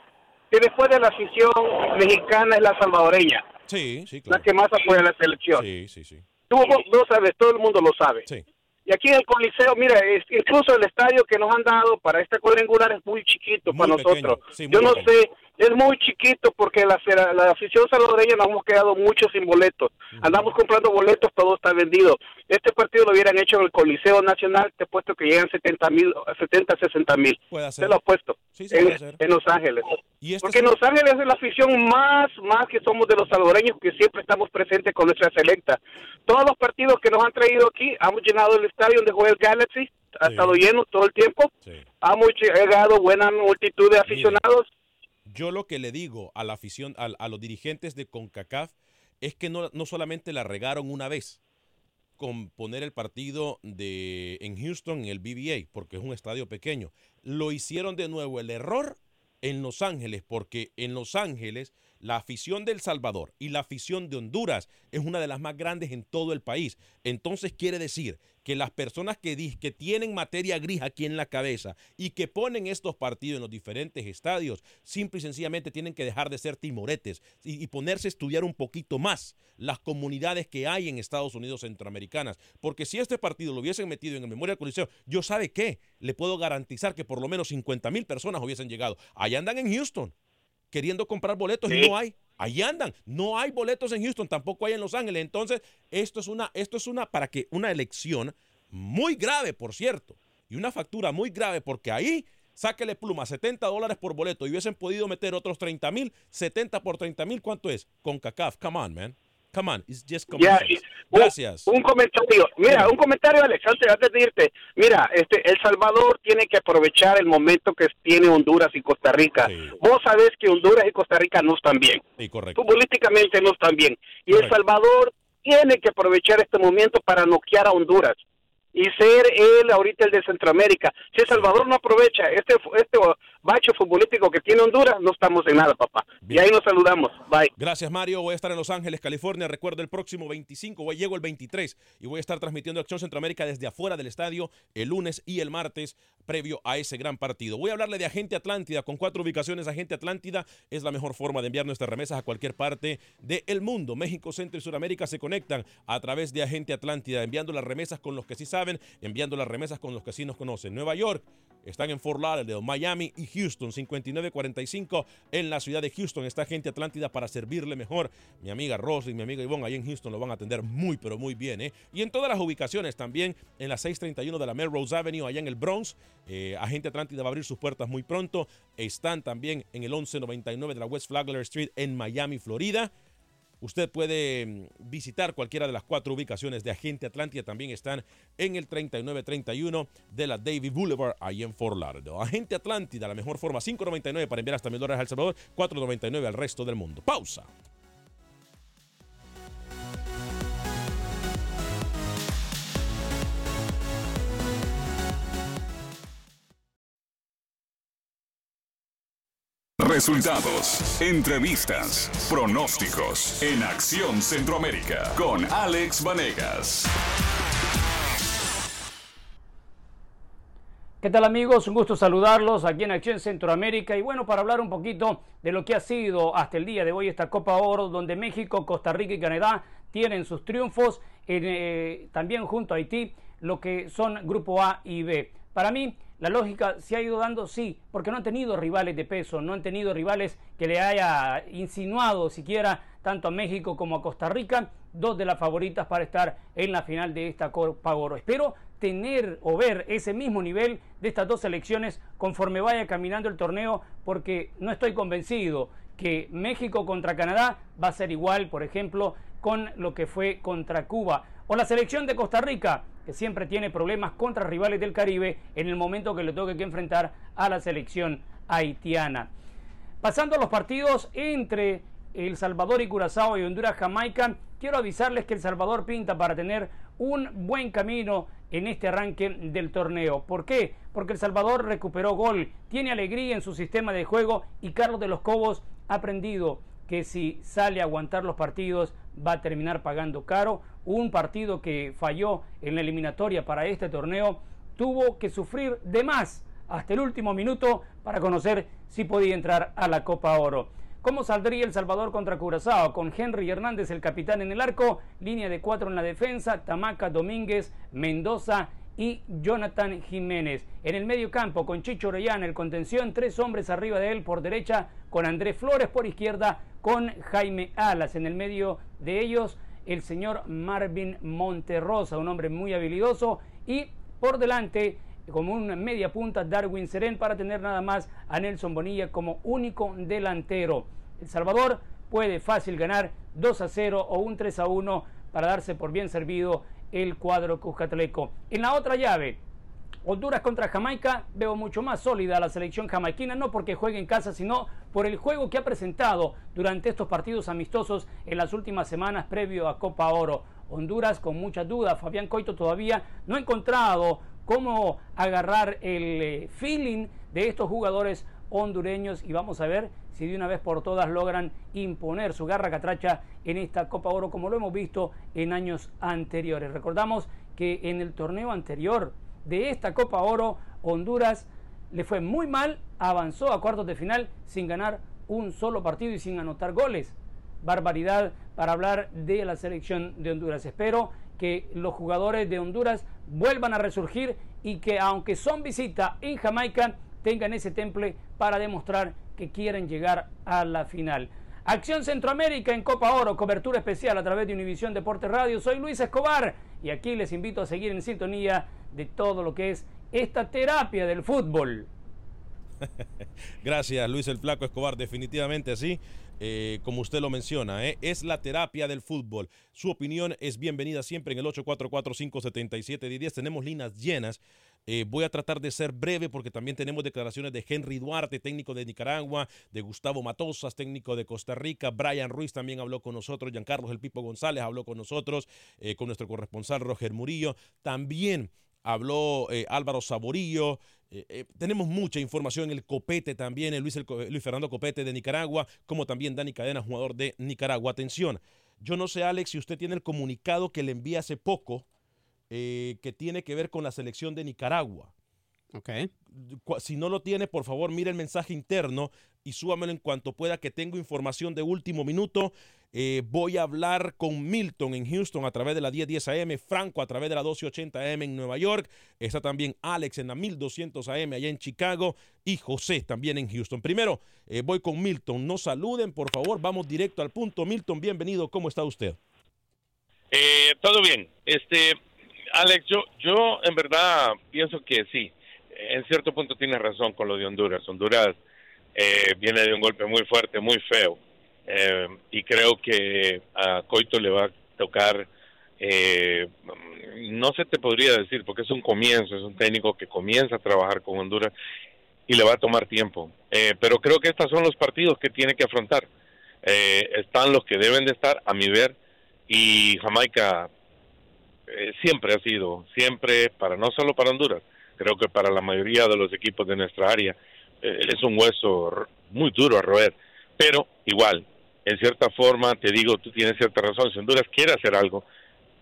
que después de la afición mexicana es la salvadoreña, Sí, sí, la que más apoya a la selección. Sí, sí, sí. Tú vos, vos sabes, todo el mundo lo sabe. Sí. Y aquí en el Coliseo, mira, es- incluso el estadio que nos han dado para este cuadrangular es muy chiquito Muy para pequeño, nosotros. sí, Yo no pequeño. sé, es muy chiquito porque la, la, la afición salvadoreña nos hemos quedado mucho sin boletos. Andamos comprando boletos, todo está vendido. Este partido lo hubieran hecho en el Coliseo Nacional, te he puesto que llegan 70 mil, 70, 60 mil. Te lo he puesto. Sí, sí, en, en Los Ángeles. Y este Porque en Los Ángeles es la afición más, más que somos de los salvadoreños que siempre estamos presentes con nuestra selecta. Todos los partidos que nos han traído aquí, hemos llenado el estadio donde juega el Galaxy, ha estado lleno todo el tiempo. Hemos llegado buena multitud de aficionados. Yo lo que le digo a la afición, a, los dirigentes de CONCACAF, es que no, no solamente la regaron una vez con poner el partido de, en Houston, en el BBA, porque es un estadio pequeño. Lo hicieron de nuevo el error en Los Ángeles, porque en Los Ángeles la afición de El Salvador y la afición de Honduras es una de las más grandes en todo el país. Entonces quiere decir que las personas que, que tienen materia gris aquí en la cabeza y que ponen estos partidos en los diferentes estadios, simple y sencillamente tienen que dejar de ser timoretes y, y ponerse a estudiar un poquito más las comunidades que hay en Estados Unidos centroamericanas. Porque si este partido lo hubiesen metido en el Memorial Coliseo, yo sabe qué, le puedo garantizar que por lo menos 50 mil personas hubiesen llegado. Allá andan en Houston queriendo comprar boletos y no hay. Ahí andan. No hay boletos en Houston, tampoco hay en Los Ángeles. Entonces, esto es una, esto es una, para que una elección muy grave, por cierto, y una factura muy grave, porque ahí sáquele pluma, 70 dólares por boleto y hubiesen podido meter otros 30 mil, 70 por 30 mil, ¿cuánto es? Con CACAF, come on, man. Come on, it's just un- Gracias. Un, comentario. Mira, un comentario, Alex, antes, de irte. Mira, este, El Salvador tiene que aprovechar el momento que tiene Honduras y Costa Rica. Vos sabés que Honduras y Costa Rica no están bien. Sí, correcto. Futbolísticamente no están bien. Y El. Salvador tiene que aprovechar este momento para noquear a Honduras. y ser él ahorita el de Centroamérica. Si El Salvador no aprovecha este, este bacho futbolístico que tiene Honduras, no estamos en nada, papá. Y ahí nos saludamos. Bye. Gracias, Mario. Voy a estar en Los Ángeles, California. Recuerda el próximo 25, voy, llego el 23 y voy a estar transmitiendo Acción Centroamérica desde afuera del estadio el lunes y el martes previo a ese gran partido. Voy a hablarle de Agente Atlántida. Con cuatro ubicaciones, Agente Atlántida es la mejor forma de enviar nuestras remesas a cualquier parte del mundo. México, Centro y Sudamérica se conectan a través de Agente Atlántida, enviando las remesas con los que sí saben, enviando las remesas con los que sí nos conocen. Nueva York, están en Fort Lauderdale, Miami y Houston, 5945 en la ciudad de Houston. Está Agente Atlántida para servirle mejor. Mi amiga Rosy mi amiga Ivonne ahí en Houston lo van a atender muy, pero muy bien. ¿eh? Y en todas las ubicaciones también, en la 631 de la Melrose Avenue, allá en el Bronx. Eh, Agente Atlántida va a abrir sus puertas muy pronto. Están también en el 1199 de la West Flagler Street en Miami, Florida. Usted puede mm, visitar cualquiera de las cuatro ubicaciones de Agente Atlántida. También están en el 3931 de la Davy Boulevard, ahí en Fort Lauderdale. Agente Atlántida, la mejor forma, 5.99 para enviar hasta mil dólares al Salvador, 4.99 al resto del mundo. Pausa. Resultados, entrevistas, pronósticos en Acción Centroamérica con Alex Vanegas. ¿Qué tal amigos? Un gusto saludarlos aquí en Acción Centroamérica y bueno, para hablar un poquito de lo que ha sido hasta el día de hoy esta Copa Oro donde México, Costa Rica y Canadá tienen sus triunfos, eh, también junto a Haití, lo que son Grupo A y B. Para mí, la lógica se ha ido dando, sí, porque no han tenido rivales de peso, no han tenido rivales que le haya insinuado siquiera tanto a México como a Costa Rica, dos de las favoritas para estar en la final de esta Copa Oro. Espero tener o ver ese mismo nivel de estas dos selecciones conforme vaya caminando el torneo, porque no estoy convencido que México contra Canadá va a ser igual, por ejemplo, con lo que fue contra Cuba. O la selección de Costa Rica, que siempre tiene problemas contra rivales del Caribe en el momento que le toque que enfrentar a la selección haitiana. Pasando a los partidos entre El Salvador y Curazao y Honduras-Jamaica, quiero avisarles que El Salvador pinta para tener un buen camino en este arranque del torneo. ¿Por qué? Porque El Salvador recuperó gol, tiene alegría en su sistema de juego y Carlos de los Cobos ha aprendido que si sale a aguantar los partidos va a terminar pagando caro. Un partido que falló en la eliminatoria para este torneo tuvo que sufrir de más hasta el último minuto para conocer si podía entrar a la Copa Oro. ¿Cómo saldría El Salvador contra Curazao? Con Henry Hernández, el capitán en el arco, línea de cuatro en la defensa, Tamaca Domínguez, Mendoza y Jonathan Jiménez. En el medio campo, con Chicho Orellana, el contención, tres hombres arriba de él por derecha, con Andrés Flores por izquierda, con Jaime Alas. En el medio de ellos, el señor Marvin Monterrosa, un hombre muy habilidoso. Y por delante, como una media punta, Darwin Serén para tener nada más a Nelson Bonilla como único delantero. El Salvador puede fácil ganar 2 a 0 o un 3 a 1 para darse por bien servido el cuadro cuscatleco. En la otra llave, Honduras contra Jamaica, veo mucho más sólida la selección jamaiquina, no porque juegue en casa, sino por el juego que ha presentado durante estos partidos amistosos en las últimas semanas previo a Copa Oro. Honduras con muchas dudas, Fabián Coito todavía no ha encontrado cómo agarrar el eh, feeling de estos jugadores hondureños y vamos a ver si de una vez por todas logran imponer su garra catracha en esta Copa Oro como lo hemos visto en años anteriores. Recordamos que en el torneo anterior de esta Copa Oro, Honduras le fue muy mal, avanzó a cuartos de final sin ganar un solo partido y sin anotar goles. Barbaridad para hablar de la selección de Honduras. Espero que los jugadores de Honduras vuelvan a resurgir y que aunque son visita en Jamaica, tengan ese temple para demostrar que quieren llegar a la final. Acción Centroamérica en Copa Oro, cobertura especial a través de Univisión Deportes Radio. Soy Luis Escobar y aquí les invito a seguir en sintonía de todo lo que es esta terapia del fútbol. Gracias, Luis el Flaco Escobar, definitivamente así. Eh, como usted lo menciona, eh, es la terapia del fútbol. Su opinión es bienvenida siempre en el 844-577-10. Tenemos líneas llenas. Eh, voy a tratar de ser breve porque también tenemos declaraciones de Henry Duarte, técnico de Nicaragua, de Gustavo Matosas, técnico de Costa Rica. Brian Ruiz también habló con nosotros. Giancarlos El Pipo González habló con nosotros, con nuestro corresponsal Roger Murillo. También habló eh, Álvaro Saborillo. Eh, eh, tenemos mucha información el Copete también, el Luis, el Luis Fernando Copete de Nicaragua, como también Dani Cadena, jugador de Nicaragua. Atención, yo no sé, Alex, si usted tiene el comunicado que le envié hace poco, que tiene que ver con la selección de Nicaragua. Ok. Cu- Si no lo tiene, por favor, mire el mensaje interno y súbamelo en cuanto pueda, que tengo información de último minuto. Eh, voy a hablar con Milton en Houston a través de la 1010 AM, Franco a través de la 1280 AM en Nueva York. Está también Alex en la 1200 AM allá en Chicago y José también en Houston. Primero, eh, voy con Milton. No saluden, por favor. Vamos directo al punto. Milton, bienvenido. ¿Cómo está usted? Eh, todo bien. Este, Alex, yo, yo en verdad pienso que sí. En cierto punto tienes razón con lo de Honduras. Honduras eh, viene de un golpe muy fuerte, muy feo. Eh, y creo que a Coito le va a tocar, eh, no se te podría decir, porque es un comienzo, es un técnico que comienza a trabajar con Honduras y le va a tomar tiempo. Eh, pero creo que estos son los partidos que tiene que afrontar. Eh, están los que deben de estar, a mi ver, y Jamaica eh, siempre ha sido, siempre, para no solo para Honduras, creo que para la mayoría de los equipos de nuestra área, eh, es un hueso muy duro a roer, pero igual, en cierta forma, te digo, tú tienes cierta razón, si Honduras quiere hacer algo,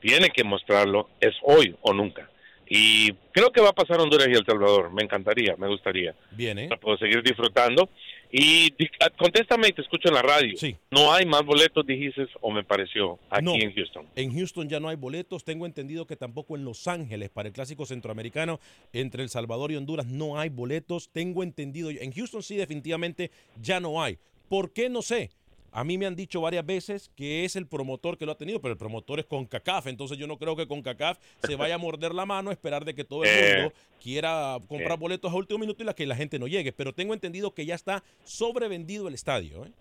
tiene que mostrarlo, es hoy o nunca. Y creo que va a pasar Honduras y El Salvador, me encantaría, me gustaría. Bien, ¿eh? Para poder seguir disfrutando. Y ah, contéstame y te escucho en la radio. Sí. No hay más boletos, dijiste, o me pareció, aquí No. en Houston. En Houston ya no hay boletos. Tengo entendido que tampoco en Los Ángeles para el clásico centroamericano entre El Salvador y Honduras no hay boletos. Tengo entendido. En Houston sí definitivamente ya no hay. ¿Por qué? No sé. A mí me han dicho varias veces que es el promotor que lo ha tenido, pero el promotor es con CACAF, entonces yo no creo que con CACAF se vaya a morder la mano, esperar de que todo el Eh, mundo quiera comprar eh. boletos a último minuto y la que la gente no llegue. Pero tengo entendido que ya está sobrevendido el estadio. ¿eh?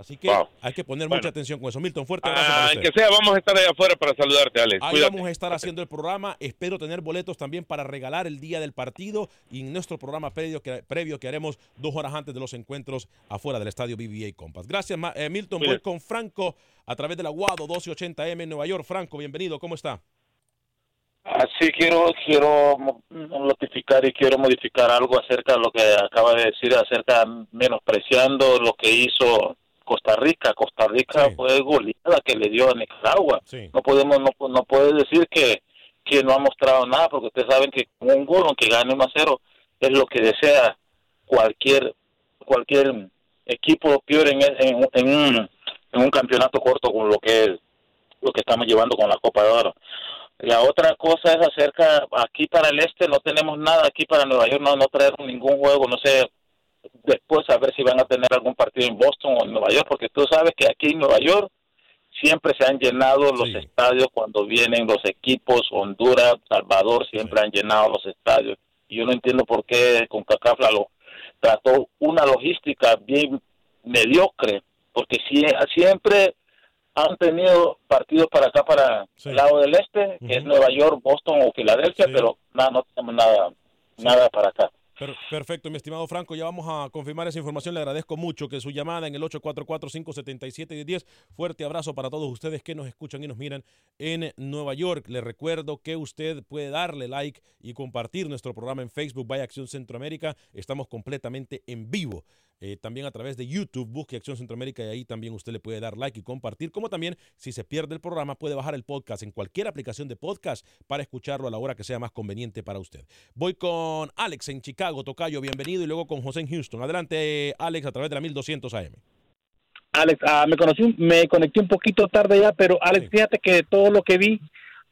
Así que Wow. hay que poner Bueno. mucha atención con eso. Milton, fuerte abrazo para Ah, usted. que sea, vamos a estar allá afuera para saludarte, Alex. Ahí Cuídate. vamos a estar haciendo el programa. Espero tener boletos también para regalar el día del partido y en nuestro programa previo que, previo que haremos dos horas antes de los encuentros afuera del estadio BBA Compass. Gracias, eh, Milton. Voy con Franco a través de la Guado 1280M en Nueva York. Franco, bienvenido. ¿Cómo está? Así quiero quiero notificar y quiero modificar algo acerca de lo que acaba de decir acerca menospreciando lo que hizo Costa Rica. Costa Rica fue goleada que le dio a Nicaragua. No podemos no, no puede decir que que no ha mostrado nada porque ustedes saben que un gol aunque gane 1 a 0 es lo que desea cualquier cualquier equipo peor en, en, en un, en un campeonato corto con lo que lo que estamos llevando con la Copa de Oro. La otra cosa es acerca, aquí para el este no tenemos nada, aquí para Nueva York no, no trajeron ningún juego, no sé, después a ver si van a tener algún partido en Boston o en Nueva York, porque tú sabes que aquí en Nueva York siempre se han llenado los estadios cuando vienen los equipos, Honduras, Salvador, siempre han llenado los estadios. Y yo no entiendo por qué con Cacafla lo trató una logística bien mediocre, porque sie- siempre han tenido partidos para acá, para el lado del este, que es Nueva York, Boston o Filadelfia, pero nada, no tenemos nada, nada para acá. Per- perfecto, mi estimado Franco. Ya vamos a confirmar esa información. Le agradezco mucho que su llamada en el 844-577-10. Fuerte abrazo para todos ustedes que nos escuchan y nos miran en Nueva York. Le recuerdo que usted puede darle like y compartir nuestro programa en Facebook, Vaya Acción Centroamérica. Estamos completamente en vivo. Eh, también a través de YouTube, busque Acción Centroamérica y ahí también usted le puede dar like y compartir. Como también, si se pierde el programa, puede bajar el podcast en cualquier aplicación de podcast para escucharlo a la hora que sea más conveniente para usted. Voy con Alex en Chicago, Tocayo, bienvenido, y luego con José en Houston. Adelante, Alex, a través de la 1200 AM. Alex, ah, me conocí, me conecté un poquito tarde ya, pero Alex, fíjate que todo lo que vi,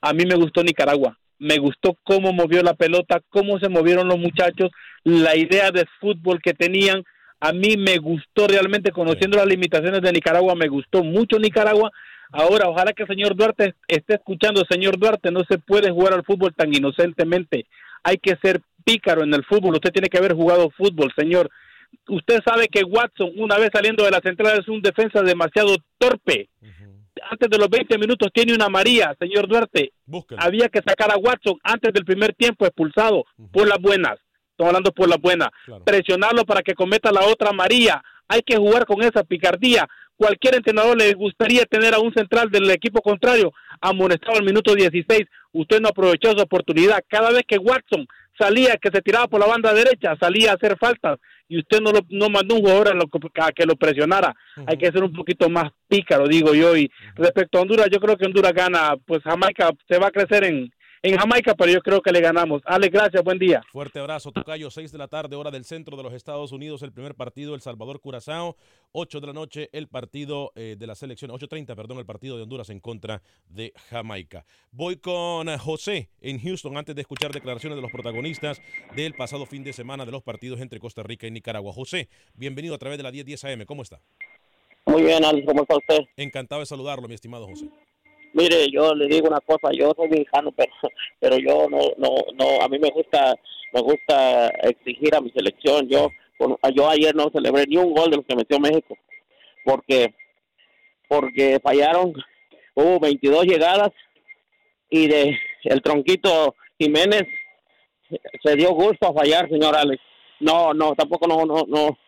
a mí me gustó Nicaragua. Me gustó cómo movió la pelota, cómo se movieron los muchachos, la idea de fútbol que tenían. A mí me gustó realmente, conociendo las limitaciones de Nicaragua, me gustó mucho Nicaragua. Ahora, ojalá que el señor Duarte esté escuchando. Señor Duarte, no se puede jugar al fútbol tan inocentemente. Hay que ser pícaro en el fútbol. Usted tiene que haber jugado fútbol, señor. Usted sabe que Watson, una vez saliendo de la central, es un defensa demasiado torpe. Antes de los 20 minutos tiene una María, señor Duarte. Había que sacar a Watson antes del primer tiempo expulsado por las buenas. Estamos hablando por las buenas. Presionarlo para que cometa la otra María. Hay que jugar con esa picardía. cualquier entrenador le gustaría tener a un central del equipo contrario amonestado al minuto 16. Usted no aprovechó su oportunidad. Cada vez que Watson salía, que se tiraba por la banda derecha, salía a hacer faltas y usted no, lo, no mandó un jugador a, lo, a que lo presionara. Hay que ser un poquito más pícaro, digo yo. Y respecto a Honduras, yo creo que Honduras gana, pues Jamaica se va a crecer en, en Jamaica, pero yo creo que le ganamos. Ale, gracias, buen día. Fuerte abrazo, Tocayo, 6 de la tarde, hora del centro de los Estados Unidos, el primer partido, El Salvador-Curazao, 8 de la noche, el partido eh, de la selección, 8.30, perdón, el partido de Honduras en contra de Jamaica. Voy con eh, José en Houston, antes de escuchar declaraciones de los protagonistas del pasado fin de semana de los partidos entre Costa Rica y Nicaragua. José, bienvenido a través de la 1010 AM, ¿cómo está? Muy bien, Alex, ¿cómo está usted? Encantado de saludarlo, mi estimado José. Mire, yo le digo una cosa, yo soy mexicano, pero, pero yo no, no, no, a mí me gusta, me gusta exigir a mi selección. Yo, yo ayer no celebré ni un gol de los que metió México, porque, porque fallaron, hubo 22 llegadas y de el tronquito Jiménez se dio gusto a fallar, señor Alex. No, no, tampoco no, no, no,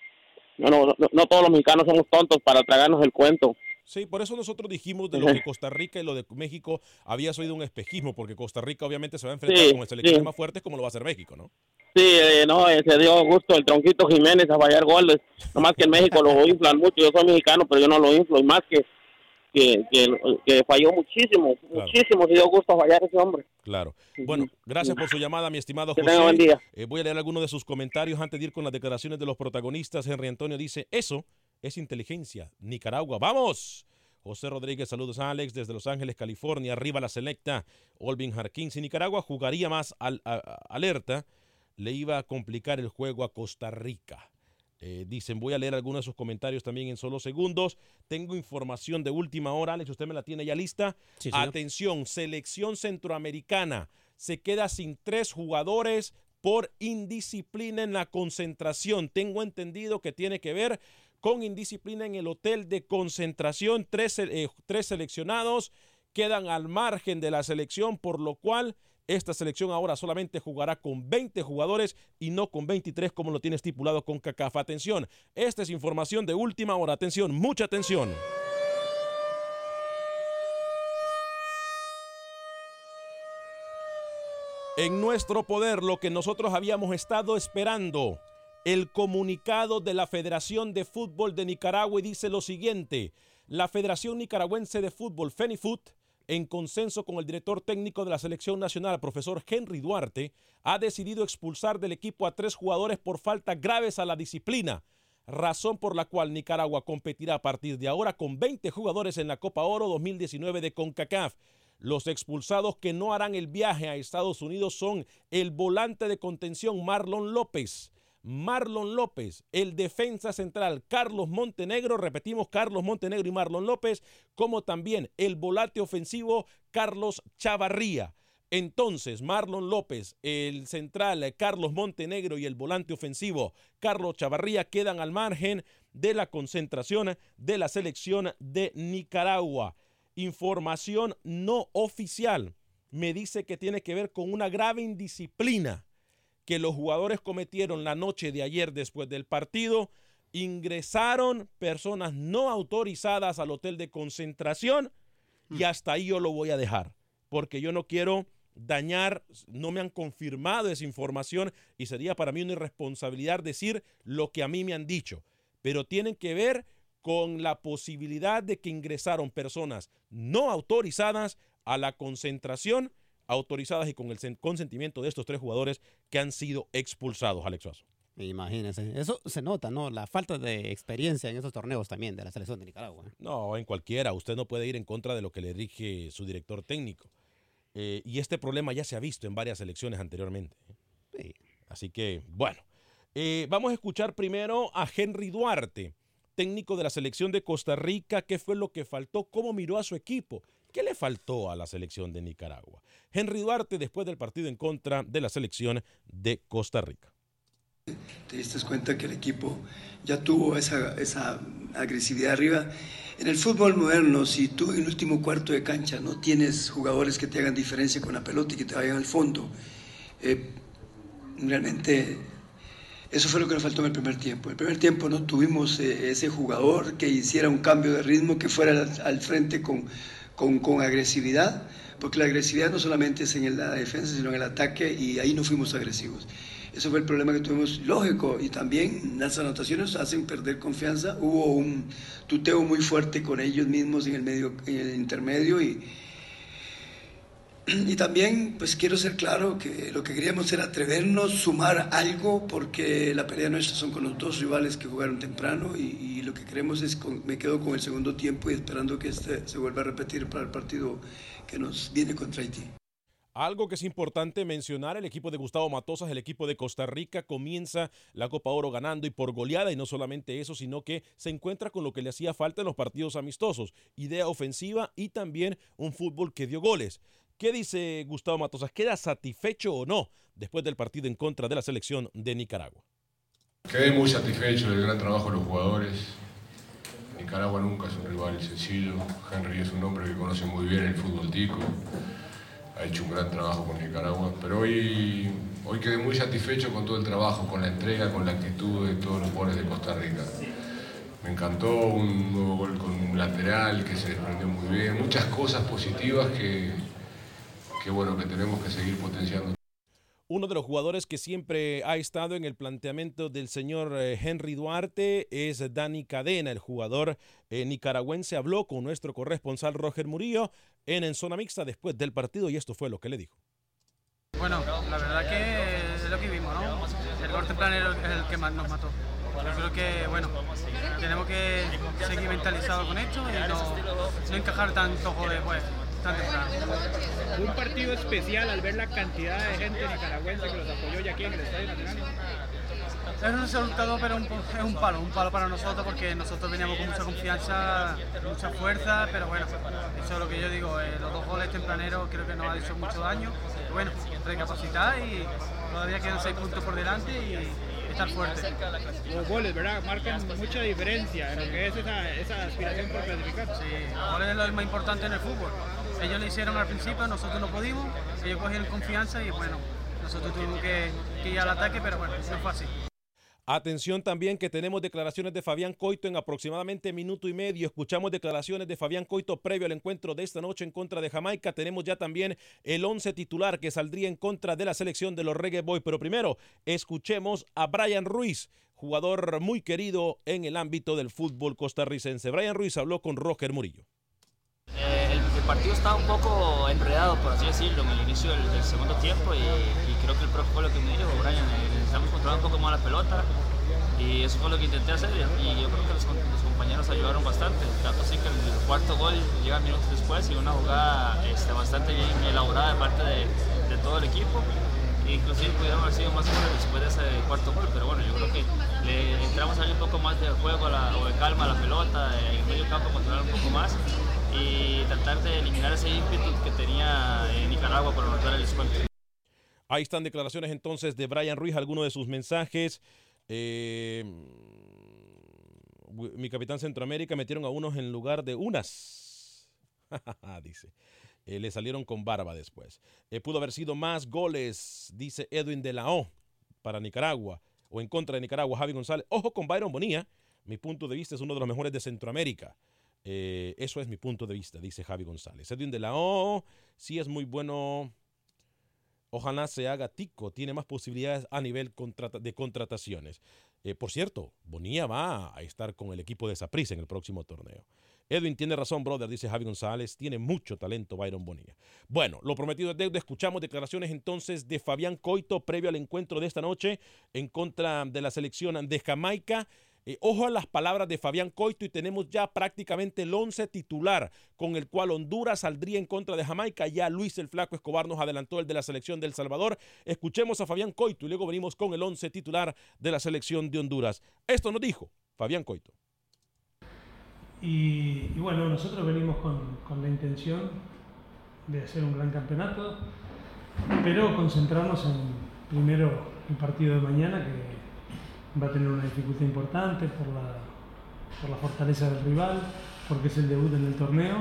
no, no, no, no todos los mexicanos somos tontos para tragarnos el cuento. Sí, por eso nosotros dijimos de lo de Costa Rica y lo de México había sido un espejismo, porque Costa Rica obviamente se va a enfrentar Sí, con selecciones sí. más fuertes como lo va a hacer México, ¿no? Sí, eh, no, eh, se dio gusto el tronquito Jiménez a fallar goles. Nomás que en México lo inflan mucho. Yo soy mexicano, pero yo no lo inflo. Y más que, que, que, que falló muchísimo, muchísimo. Se dio gusto a fallar ese hombre. Claro. Bueno, gracias por su llamada, mi estimado Que José. tenga buen día. Eh, voy a leer algunos de sus comentarios antes de ir con las declaraciones de los protagonistas. Henry Antonio dice, eso es inteligencia. Nicaragua, ¡vamos! José Rodríguez, saludos a Alex desde Los Ángeles, California. Arriba la selecta. Olvin Jarquín, si Nicaragua jugaría más al- a- a- alerta, le iba a complicar el juego a Costa Rica. Eh, dicen, voy a leer algunos de sus comentarios también en solo segundos. Tengo información de última hora, Alex, ¿usted me la tiene ya lista? Sí. Atención, selección centroamericana se queda sin tres jugadores por indisciplina en la concentración. Tengo entendido que tiene que ver con indisciplina en el hotel de concentración. Tres, eh, tres seleccionados quedan al margen de la selección, por lo cual esta selección ahora solamente jugará con 20 jugadores y no con 23 como lo tiene estipulado con CACAF. Atención, esta es información de última hora. Atención, mucha atención. En nuestro poder lo que nosotros habíamos estado esperando. El comunicado de la Federación de Fútbol de Nicaragua y dice lo siguiente. La Federación Nicaragüense de Fútbol, FENIFUT, en consenso con el director técnico de la selección nacional, profesor Henry Duarte, ha decidido expulsar del equipo a tres jugadores por faltas graves a la disciplina, razón por la cual Nicaragua competirá a partir de ahora con 20 jugadores en la Copa Oro 2019 de CONCACAF. Los expulsados que no harán el viaje a Estados Unidos son el volante de contención Marlon López, Marlon López, el defensa central Carlos Montenegro, repetimos Carlos Montenegro y Marlon López, como también el volante ofensivo Carlos Chavarría. Entonces, Marlon López, el central eh, Carlos Montenegro y el volante ofensivo Carlos Chavarría quedan al margen de la concentración de la selección de Nicaragua. Información no oficial me dice que tiene que ver con una grave indisciplina que los jugadores cometieron la noche de ayer después del partido. Ingresaron personas no autorizadas al hotel de concentración y hasta ahí yo lo voy a dejar, porque yo no quiero dañar, no me han confirmado esa información y sería para mí una irresponsabilidad decir lo que a mí me han dicho, pero tienen que ver con la posibilidad de que ingresaron personas no autorizadas a la concentración, autorizadas y con el sen- consentimiento de estos tres jugadores que han sido expulsados, Alex Suazo. Imagínense, eso se nota, ¿no? La falta de experiencia en esos torneos también de la selección de Nicaragua. ¿eh? No, en cualquiera. Usted no puede ir en contra de lo que le rige su director técnico. Eh, y este problema ya se ha visto en varias elecciones anteriormente. ¿eh? Así que, bueno, Eh, vamos a escuchar primero a Henry Duarte, técnico de la selección de Costa Rica. ¿Qué fue lo que faltó? ¿Cómo miró a su equipo? ¿Qué le faltó a la selección de Nicaragua? Henry Duarte después del partido en contra de la selección de Costa Rica. te diste cuenta que el equipo ya tuvo esa, agresividad arriba. En el fútbol moderno, si tú en el último cuarto de cancha no tienes jugadores que te hagan diferencia con la pelota y que te vayan al fondo, eh, realmente Eso fue lo que nos faltó en el primer tiempo. En el primer tiempo no tuvimos eh, ese jugador que hiciera un cambio de ritmo, que fuera al frente con, con, con, agresividad, porque la agresividad no solamente es en la defensa, sino en el ataque, y ahí no fuimos agresivos. Ese fue el problema que tuvimos, lógico, y también las anotaciones hacen perder confianza. Hubo un tuteo muy fuerte con ellos mismos en el, medio, en el intermedio y, y también, pues quiero ser claro que lo que queríamos era atrevernos, sumar algo, porque la pelea nuestra son con los dos rivales que jugaron temprano y, lo que queremos es, con, me quedo con el segundo tiempo y esperando que este se vuelva a repetir para el partido que nos viene contra Haití. Algo que es importante mencionar, el equipo de Gustavo Matosas, el equipo de Costa Rica, comienza la Copa Oro ganando y por goleada, y no solamente eso, sino que se encuentra con lo que le hacía falta en los partidos amistosos, idea ofensiva y también un fútbol que dio goles. ¿Qué dice Gustavo Matosas? ¿Queda satisfecho o no después del partido en contra de la selección de Nicaragua? Quedé muy satisfecho del gran trabajo de los jugadores. Nicaragua nunca es un rival sencillo. Henry es un hombre que conoce muy bien el fútbol tico. Ha hecho un gran trabajo con Nicaragua. Pero hoy, hoy quedé muy satisfecho con todo el trabajo, con la entrega, con la actitud de todos los jugadores de Costa Rica. Me encantó un nuevo gol con un lateral que se desprendió muy bien. Muchas cosas positivas que, que bueno, que tenemos que seguir potenciando. Uno de los jugadores que siempre ha estado en el planteamiento del señor eh, Henry Duarte es Dani Cadena, el jugador eh, nicaragüense. Habló con nuestro corresponsal Roger Murillo en, en zona mixta después del partido y esto fue lo que le dijo. Bueno, la verdad que es lo que vimos, ¿no? El gol tempranero es el que más nos mató. Yo creo que, bueno, tenemos que seguir mentalizados con esto y no, no encajar tanto joder, pues, tan temprano. Un partido especial al ver la cantidad de gente nicaragüense que los apoyó ya aquí en el Estadio Nacional. Es un resultado, pero un, es un palo, un palo para nosotros porque nosotros veníamos con mucha confianza, mucha fuerza, pero bueno, eso es lo que yo digo, eh, los dos goles tempraneros creo que nos ha hecho mucho daño. Bueno, recapacitar y todavía quedan seis puntos por delante y estar fuerte. Los goles, ¿verdad? Marcan mucha diferencia en lo que es esa, esa aspiración por clasificar. Sí, goles es lo más importante en el fútbol. Ellos lo hicieron al principio, nosotros no pudimos, ellos cogieron confianza y bueno, nosotros tuvimos que, que ir al ataque, pero bueno, no fue así. Atención también que tenemos declaraciones de Fabián Coito en aproximadamente minuto y medio. Escuchamos declaraciones de Fabián Coito previo al encuentro de esta noche en contra de Jamaica. Tenemos ya también el 11 titular que saldría en contra de la selección de los Reggae Boys. Pero primero, escuchemos a Brian Ruiz, jugador muy querido en el ámbito del fútbol costarricense. Brian Ruiz habló con Roger Murillo. Eh, partido estaba un poco enredado, por así decirlo, en el inicio del, segundo tiempo y, creo que el profe fue lo que me dijo, Brian, eh, necesitamos controlar un poco más la pelota y eso fue lo que intenté hacer y yo creo que los, compañeros ayudaron bastante, tanto así que el, el, cuarto gol llega minutos después y una jugada este, bastante bien elaborada de parte de, todo el equipo. Inclusive pudieron haber sido más goles después de ese cuarto gol, pero bueno, yo creo que le entramos ahí un poco más de juego o de calma a la pelota, en el medio campo controlar un poco más y tratar de eliminar ese ímpetu que tenía en Nicaragua por anotar el descuento. Ahí están declaraciones entonces de Brian Ruiz, algunos de sus mensajes. Eh, mi capitán Centroamérica metieron a unos en lugar de unas. Dice. Eh, le salieron con barba después. Eh, pudo haber sido más goles, dice Edwin de la O, para Nicaragua o en contra de Nicaragua, Javi González. Ojo con Byron Bonilla. Mi punto de vista es uno de los mejores de Centroamérica. Eh, eso es mi punto de vista, dice Javi González. Edwin de la O, sí es muy bueno. Ojalá se haga tico, tiene más posibilidades a nivel de contrataciones. Eh, por cierto, Bonilla va a estar con el equipo de Saprissa en el próximo torneo. Edwin tiene razón, brother, dice Javi González. Tiene mucho talento Byron Bonilla. Bueno, lo prometido es deuda. Escuchamos declaraciones entonces de Fabián Coito previo al encuentro de esta noche en contra de la selección de Jamaica. Eh, ojo a las palabras de Fabián Coito y tenemos ya prácticamente el 11 titular con el cual Honduras saldría en contra de Jamaica. Ya Luis el Flaco Escobar nos adelantó el de la selección de El Salvador. Escuchemos a Fabián Coito y luego venimos con el 11 titular de la selección de Honduras. Esto nos dijo Fabián Coito. Y, bueno, nosotros venimos con, la intención de hacer un gran campeonato, pero concentrarnos en primero el partido de mañana, va a tener una dificultad importante por la, por la fortaleza del rival, porque es el debut en el torneo,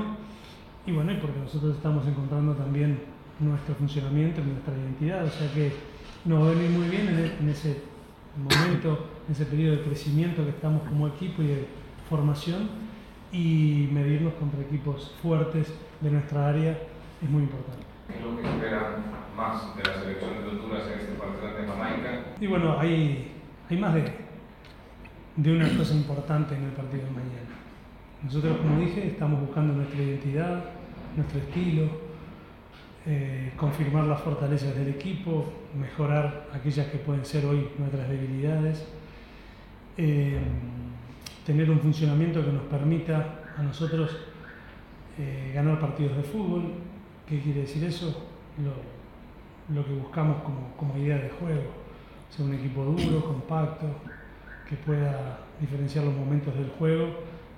y bueno, y porque nosotros estamos encontrando también nuestro funcionamiento, nuestra identidad, o sea que nos va a venir muy bien en, en ese momento, en ese periodo de crecimiento que estamos como equipo y de formación y medirnos contra equipos fuertes de nuestra área es muy importante. ¿Qué es lo que esperan más de la selección de Honduras en este partido ante Jamaica? Y bueno, hay, hay más de, una cosa importante en el partido de mañana. Nosotros, como dije, estamos buscando nuestra identidad, nuestro estilo, eh, confirmar las fortalezas del equipo, mejorar aquellas que pueden ser hoy nuestras debilidades, eh, tener un funcionamiento que nos permita a nosotros eh, ganar partidos de fútbol. ¿Qué quiere decir eso? Lo, que buscamos como idea de juego, ser un equipo duro, compacto, que pueda diferenciar los momentos del juego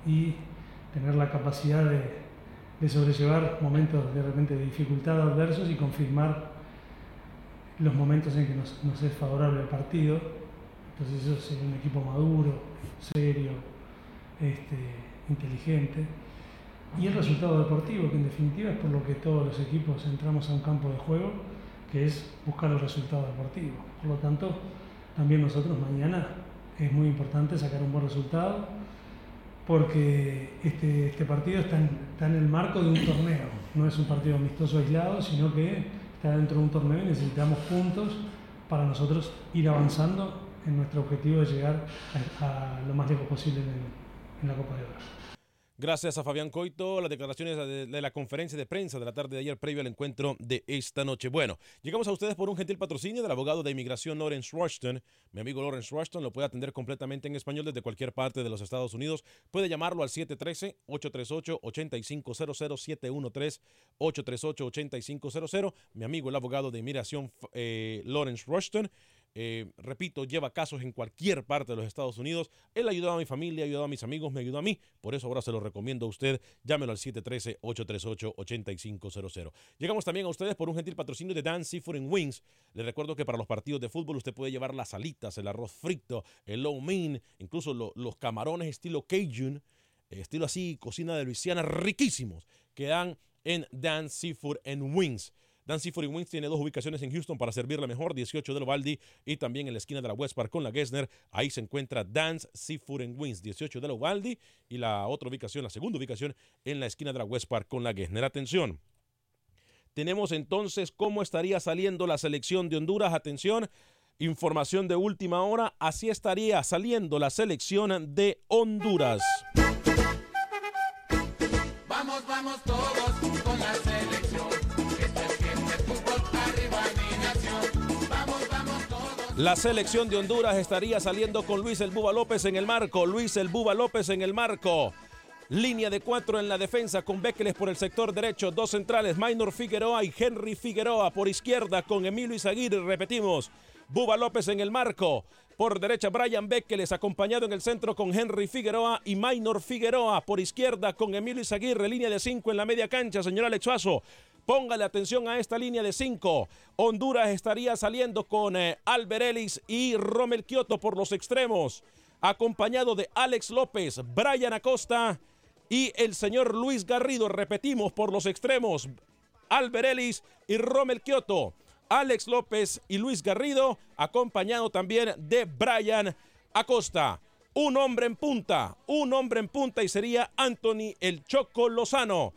y tener la capacidad de, de sobrellevar momentos de repente de dificultad adversos y confirmar los momentos en que nos, nos es favorable el partido. Entonces eso es un equipo maduro, serio, este, inteligente. Y el resultado deportivo, que en definitiva es por lo que todos los equipos entramos a un campo de juego, que es buscar el resultado deportivo. Por lo tanto, también nosotros mañana es muy importante sacar un buen resultado, porque este, este partido está en, el marco de un torneo, no es un partido amistoso aislado, sino que está dentro de un torneo y necesitamos puntos para nosotros ir avanzando en nuestro objetivo de llegar a, lo más lejos posible en, en la Copa de Oro. Gracias a Fabián Coito, las declaraciones de, la conferencia de prensa de la tarde de ayer previo al encuentro de esta noche. Bueno, llegamos a ustedes por un gentil patrocinio del abogado de inmigración Lawrence Rushton. Mi amigo Lawrence Rushton lo puede atender completamente en español desde cualquier parte de los Estados Unidos. Puede llamarlo al 713-838-8500, 713-838-8500. Mi amigo el abogado de inmigración eh, Lawrence Rushton. Eh, repito, lleva casos en cualquier parte de los Estados Unidos. Él ayudó a mi familia, ayudó a mis amigos, me ayudó a mí. Por eso ahora se lo recomiendo a usted. Llámelo al 713-838-8500. Llegamos también a ustedes por un gentil patrocinio de Dan Seafood and Wings. Les recuerdo que para los partidos de fútbol usted puede llevar las alitas, el arroz frito, el low mein, incluso lo- los camarones estilo Cajun, estilo así, cocina de Luisiana, riquísimos, que dan en Dan Seafood and Wings. Dan Seafood and Wings tiene dos ubicaciones en Houston para servirle mejor, 18 de Lovaldi y también en la esquina de la West Park con la Gessner. Ahí se encuentra Dan's Seafood and Wings, 18 de y la otra ubicación, la segunda ubicación en la esquina de la West Park con la Gessner. Atención. Tenemos entonces cómo estaría saliendo la selección de Honduras. Atención, información de última hora. Así estaría saliendo la selección de Honduras. La selección de Honduras estaría saliendo con Luis El Buba López en el marco. Luis El Buba López en el marco. Línea de cuatro en la defensa con Bekeles por el sector derecho. Dos centrales, Minor Figueroa y Henry Figueroa por izquierda con Emilio Izaguirre. Repetimos, Buba López en el marco. Por derecha, Brian Bekeles acompañado en el centro con Henry Figueroa y Minor Figueroa. Por izquierda con Emilio Izaguirre. Línea de cinco en la media cancha, señor Alex. Póngale atención a esta línea de cinco. Honduras estaría saliendo con eh, y Romel Kioto por los extremos. Acompañado de Alex López, Brian Acosta y el señor Luis Garrido. Repetimos por los extremos. Albert Ellis y Romel Kioto. Alex López y Luis Garrido, acompañado también de Brian Acosta. Un hombre en punta, un hombre en punta y sería Anthony el Choco Lozano.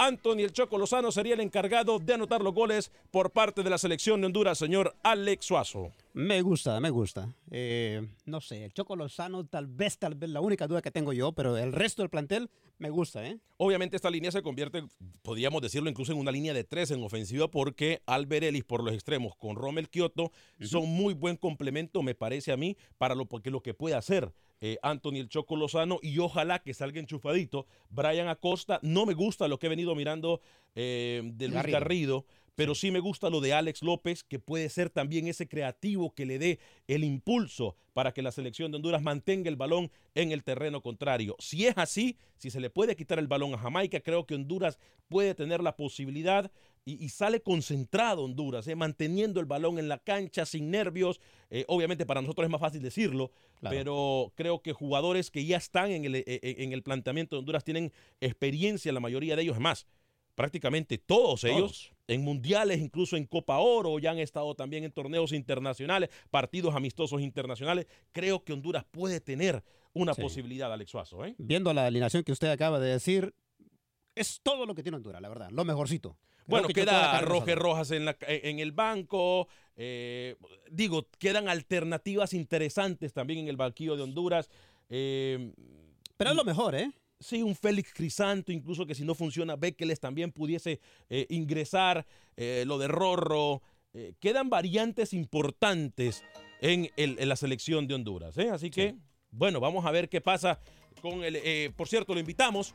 Anthony el Choco Lozano sería el encargado de anotar los goles por parte de la selección de Honduras, señor Alex Suazo. Me gusta, me gusta. Eh, no sé, el Choco Lozano tal vez, tal vez la única duda que tengo yo, pero el resto del plantel me gusta, ¿eh? Obviamente esta línea se convierte, podríamos decirlo incluso en una línea de tres en ofensiva porque Albert Ellis por los extremos con Rommel Kioto son muy buen complemento, me parece a mí, para lo, porque lo que puede hacer eh, Anthony el Choco Lozano y ojalá que salga enchufadito. Brian Acosta, no me gusta lo que he venido mirando eh, de Luis Garrido. Garrido, pero sí me gusta lo de Alex López, que puede ser también ese creativo que le dé el impulso para que la selección de Honduras mantenga el balón en el terreno contrario. Si es así, si se le puede quitar el balón a Jamaica, creo que Honduras puede tener la posibilidad y, y sale concentrado Honduras, eh, manteniendo el balón en la cancha sin nervios. Eh, obviamente para nosotros es más fácil decirlo, Claro. pero creo que jugadores que ya están en el, eh, en el planteamiento de Honduras tienen experiencia, la mayoría de ellos es más prácticamente todos ellos, en mundiales, incluso en Copa Oro, ya han estado también en torneos internacionales, partidos amistosos internacionales. Creo que Honduras puede tener una Sí. posibilidad, Alex Suazo. ¿eh? Viendo la alineación que usted acaba de decir, es todo lo que tiene Honduras, la verdad, lo mejorcito. Creo Bueno, que queda Roger. Rojas en, la- en el banco. eh, digo, quedan alternativas interesantes también en el banquillo de Honduras. eh, Pero es lo mejor, ¿eh? Sí, un Félix Crisanto, incluso que si no funciona, Bekeles también pudiese eh, ingresar. eh, lo de Rorro. eh, quedan variantes importantes en, el- en la selección de Honduras. Así que, bueno, vamos a ver qué pasa con el. por cierto, lo invitamos.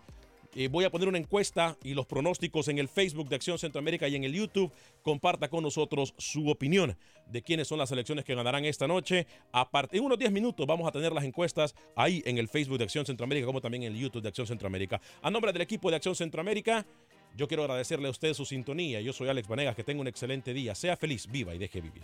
Voy a poner una encuesta y los pronósticos en el Facebook de Acción Centroamérica y en el YouTube. Comparta con nosotros su opinión de quiénes son las selecciones que ganarán esta noche. A en unos 10 minutos vamos a tener las encuestas ahí en el Facebook de Acción Centroamérica, como también en el YouTube de Acción Centroamérica. A nombre del equipo de Acción Centroamérica, yo quiero agradecerle a usted su sintonía. Yo soy Alex Vanegas, que tenga un excelente día. Sea feliz, viva y deje vivir.